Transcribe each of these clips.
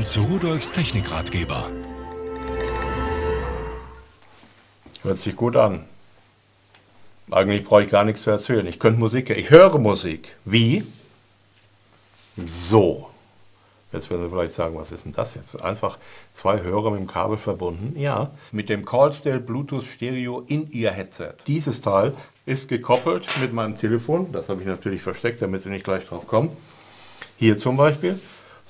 willkommen zu Rudolfs Technikratgeber. Hört sich gut an. Eigentlich brauche ich gar nichts zu erzählen. Ich könnte Musik, ich höre Musik. Wie? So. Jetzt werden Sie vielleicht sagen, was ist denn das jetzt? Einfach zwei Hörer mit dem Kabel verbunden. Ja, mit dem Callstale Bluetooth Stereo in Ihr Headset. Dieses Teil ist gekoppelt mit meinem Telefon. Das habe ich natürlich versteckt, damit Sie nicht gleich drauf kommen. Hier zum Beispiel.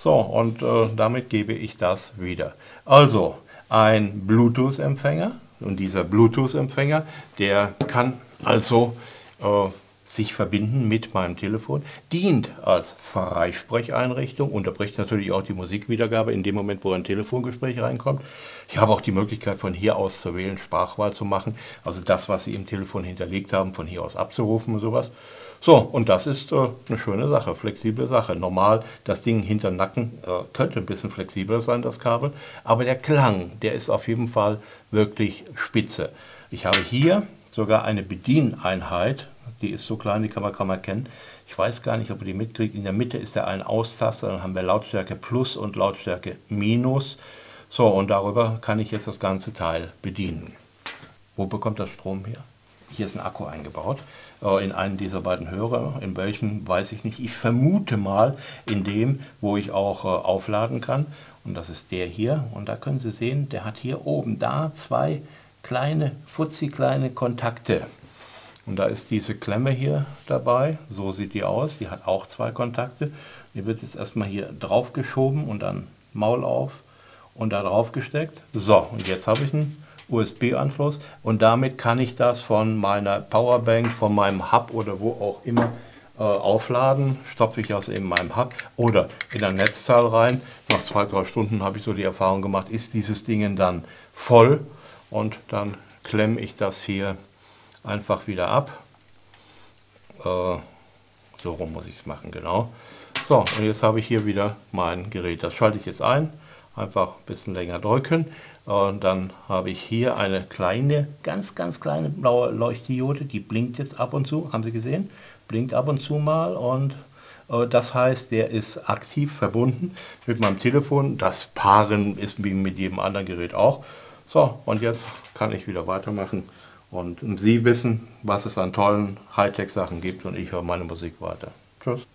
So, und äh, damit gebe ich das wieder. Also, ein Bluetooth-Empfänger. Und dieser Bluetooth-Empfänger, der kann also äh, sich verbinden mit meinem Telefon, dient als Freisprecheinrichtung, unterbricht natürlich auch die Musikwiedergabe in dem Moment, wo ein Telefongespräch reinkommt. Ich habe auch die Möglichkeit, von hier aus zu wählen, Sprachwahl zu machen, also das, was Sie im Telefon hinterlegt haben, von hier aus abzurufen und sowas. So, und das ist äh, eine schöne Sache, flexible Sache. Normal, das Ding hinter Nacken äh, könnte ein bisschen flexibler sein, das Kabel, aber der Klang, der ist auf jeden Fall wirklich spitze. Ich habe hier sogar eine Bedieneinheit, die ist so klein, die kann man kaum erkennen. Ich weiß gar nicht, ob ihr die mitkriegt. In der Mitte ist der ein Austaster, dann haben wir Lautstärke Plus und Lautstärke Minus. So, und darüber kann ich jetzt das ganze Teil bedienen. Wo bekommt das Strom her? Hier ist ein Akku eingebaut, äh, in einen dieser beiden Hörer. In welchen weiß ich nicht. Ich vermute mal in dem, wo ich auch äh, aufladen kann. Und das ist der hier. Und da können Sie sehen, der hat hier oben da zwei kleine, futzi kleine Kontakte. Und da ist diese Klemme hier dabei, so sieht die aus, die hat auch zwei Kontakte. Die wird jetzt erstmal hier drauf geschoben und dann Maul auf und da drauf gesteckt. So, und jetzt habe ich einen USB-Anschluss und damit kann ich das von meiner Powerbank, von meinem Hub oder wo auch immer äh, aufladen. Stopfe ich also in meinem Hub oder in ein Netzteil rein. Nach zwei, drei Stunden habe ich so die Erfahrung gemacht, ist dieses Ding dann voll und dann klemme ich das hier einfach wieder ab. Äh, so rum muss ich es machen, genau. So, und jetzt habe ich hier wieder mein Gerät. Das schalte ich jetzt ein. Einfach ein bisschen länger drücken. Und dann habe ich hier eine kleine, ganz, ganz kleine blaue Leuchtdiode. Die blinkt jetzt ab und zu. Haben Sie gesehen? Blinkt ab und zu mal. Und äh, das heißt, der ist aktiv verbunden mit meinem Telefon. Das Paaren ist wie mit jedem anderen Gerät auch. So, und jetzt kann ich wieder weitermachen. Und Sie wissen, was es an tollen Hightech-Sachen gibt und ich höre meine Musik weiter. Tschüss.